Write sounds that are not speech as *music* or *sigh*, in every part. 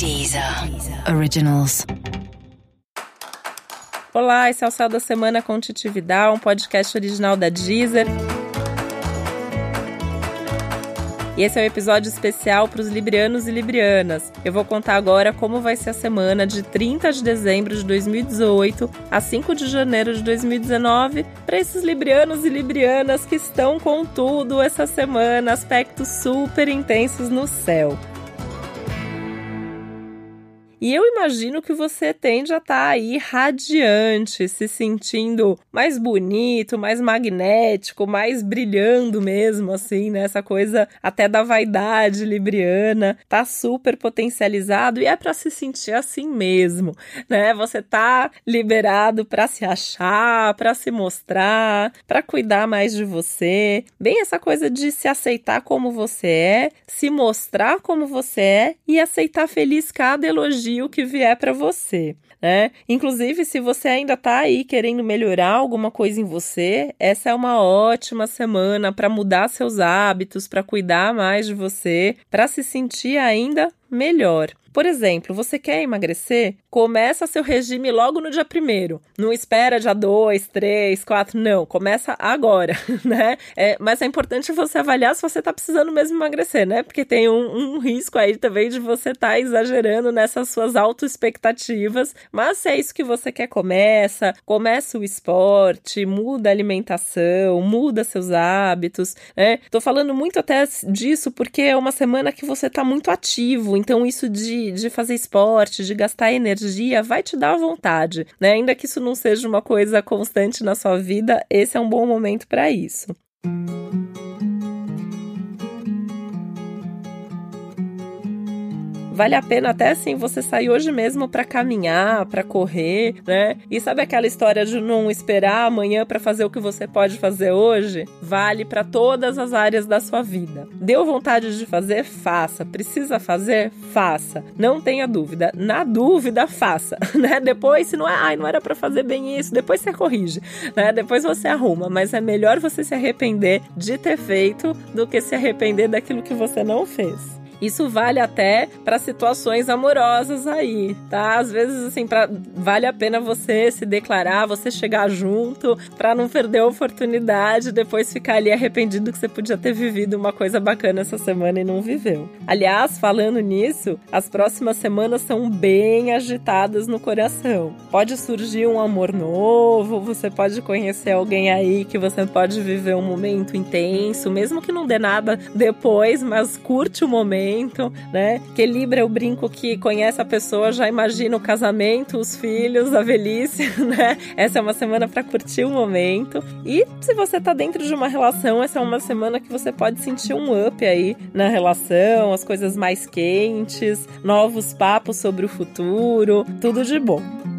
Deezer Originals. Olá, esse é o Céu da Semana com Titi Vidal, um podcast original da Deezer. E esse é um episódio especial para os librianos e librianas. Eu vou contar agora como vai ser a semana de 30 de dezembro de 2018 a 5 de janeiro de 2019 para esses librianos e librianas que estão com tudo essa semana, aspectos super intensos no céu. E eu imagino que você tende a estar tá aí radiante, se sentindo mais bonito, mais magnético, mais brilhando mesmo, assim, né? Essa coisa até da vaidade libriana, tá super potencializado e é para se sentir assim mesmo, né? Você tá liberado para se achar, para se mostrar, para cuidar mais de você. Bem essa coisa de se aceitar como você é, se mostrar como você é e aceitar feliz cada elogio elogio que vier para você. Né? Inclusive, se você ainda está aí querendo melhorar alguma coisa em você, essa é uma ótima semana para mudar seus hábitos, para cuidar mais de você, para se sentir ainda melhor. Por exemplo, você quer emagrecer? Começa seu regime logo no dia primeiro. Não espera dia 2, 3, 4, não. Começa agora, *laughs* né? É, mas é importante você avaliar se você está precisando mesmo emagrecer, né? Porque tem um, um risco aí também de você estar tá exagerando nessas suas autoexpectativas. Mas se é isso que você quer, começa. Começa o esporte, muda a alimentação, muda seus hábitos, né? Tô falando muito até disso porque é uma semana que você está muito ativo. Então, isso de de, fazer esporte, de gastar energia, vai te dar vontade, né? Ainda que isso não seja uma coisa constante na sua vida, esse é um bom momento para isso. Vale a pena até assim você sair hoje mesmo para caminhar, para correr, né? E sabe aquela história de não esperar amanhã para fazer o que você pode fazer hoje? Vale para todas as áreas da sua vida. Deu vontade de fazer? Faça. Precisa fazer? Faça. Não tenha dúvida. Na dúvida, faça, *laughs* né? Depois, se não é, ai, não era para fazer bem isso, depois você corrige, né? Depois você arruma, mas é melhor você se arrepender de ter feito do que se arrepender daquilo que você não fez. Isso vale até para situações amorosas aí, tá? Às vezes, assim, pra, vale a pena você se declarar, você chegar junto, para não perder a oportunidade, depois ficar ali arrependido que você podia ter vivido uma coisa bacana essa semana e não viveu. Aliás, falando nisso, as próximas semanas são bem agitadas no coração. Pode surgir um amor novo, você pode conhecer alguém aí que você pode viver um momento intenso, mesmo que não dê nada depois, mas curte o momento momento, né? Que Libra é o brinco que conhece a pessoa, já imagina o casamento, os filhos, a velhice, *laughs* né? Essa é uma semana para curtir o momento. E se você tá dentro de uma relação, essa é uma semana que você pode sentir um up aí na relação, as coisas mais quentes, novos papos sobre o futuro, tudo de bom.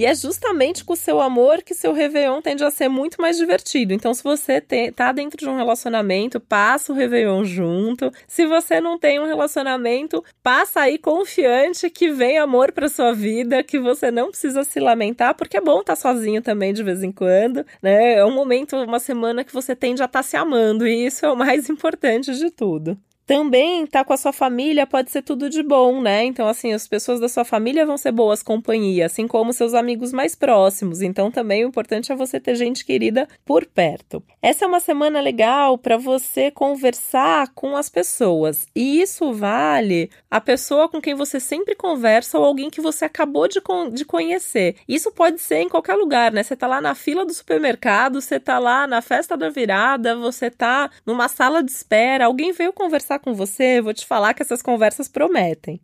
E é justamente com o seu amor que seu Réveillon tende a ser muito mais divertido. Então, se você tem, tá dentro de um relacionamento, passa o Réveillon junto. Se você não tem um relacionamento, passa aí confiante que vem amor para sua vida, que você não precisa se lamentar, porque é bom estar tá sozinho também de vez em quando, né? É um momento, uma semana que você tende a estar tá se amando, e isso é o mais *laughs* importante de tudo. Também tá com a sua família pode ser tudo de bom, né? Então, assim, as pessoas da sua família vão ser boas companhias, assim como seus amigos mais próximos. Então, também o importante é você ter gente querida por perto. Essa é uma semana legal para você conversar com as pessoas. E isso vale a pessoa com quem você sempre conversa ou alguém que você acabou de, con de conhecer. Isso pode ser em qualquer lugar, né? Você tá lá na fila do supermercado, você tá lá na festa da virada, você tá numa sala de espera, alguém veio conversar com você, vou te falar que essas conversas prometem.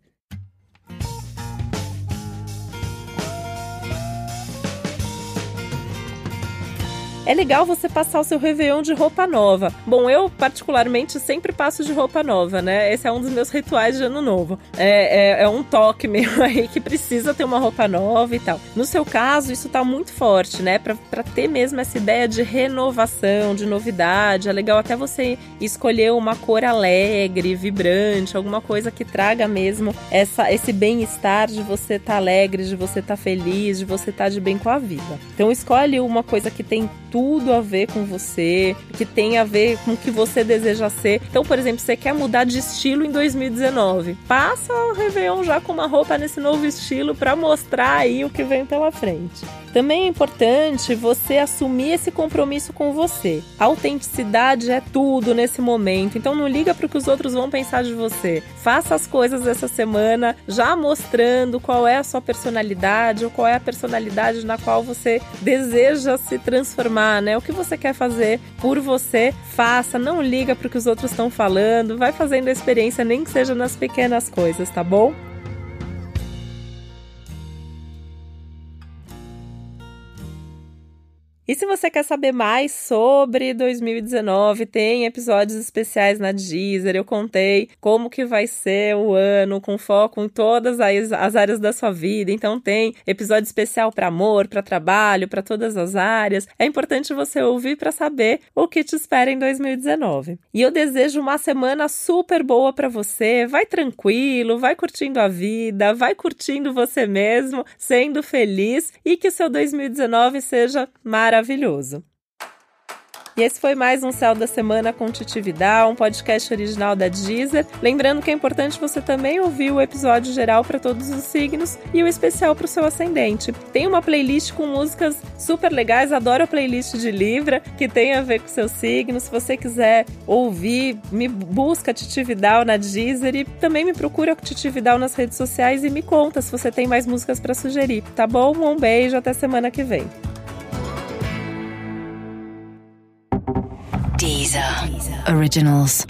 É legal você passar o seu Réveillon de roupa nova. Bom, eu particularmente sempre passo de roupa nova, né? Esse é um dos meus rituais de ano novo. É, é, é um toque *laughs* meu aí que precisa ter uma roupa nova e tal. No seu caso, isso tá muito forte, né? Pra, pra ter mesmo essa ideia de renovação, de novidade. É legal até você escolher uma cor alegre, vibrante, alguma coisa que traga mesmo essa, esse bem-estar de você estar tá alegre, de você estar tá feliz, de você estar tá de bem com a vida. Então escolhe uma coisa que tem tudo tudo a ver com você, que tem a ver com o que você deseja ser. Então, por exemplo, você quer mudar de estilo em 2019, passa o Réveillon já com uma roupa nesse novo estilo para mostrar aí o que vem pela frente. Também é importante você assumir esse compromisso com você. A autenticidade é tudo nesse momento, então não liga para o que os outros vão pensar de você. Faça as coisas essa semana já mostrando qual é a sua personalidade ou qual é a personalidade na qual você deseja se transformar, né? O que você quer fazer por você, faça, não liga para o que os outros estão falando, vai fazendo a experiência nem que seja nas pequenas coisas, tá bom? E se você quer saber mais sobre 2019, tem episódios especiais na Deezer. Eu contei como que vai ser o ano com foco em todas as, as áreas da sua vida. Então tem episódio especial para amor, para trabalho, para todas as áreas. É importante você ouvir para saber o que te espera em 2019. E eu desejo uma semana super boa para você. Vai tranquilo, vai curtindo a vida, vai curtindo você mesmo, sendo feliz e que o seu 2019 seja maravilhoso maravilhoso. E esse foi mais um Céu da Semana com Titi Vidal, um podcast original da Deezer. Lembrando que é importante você também ouvir o episódio geral para todos os signos e o especial para o seu ascendente. Tem uma playlist com músicas super legais, adoro a playlist de Libra, que tem a ver com o seu signo. Se você quiser ouvir, me busca Titi Vidal na Deezer e também me procura Titi Vidal nas redes sociais e me conta se você tem mais músicas para sugerir, tá bom? Um beijo, até semana que vem. Originals.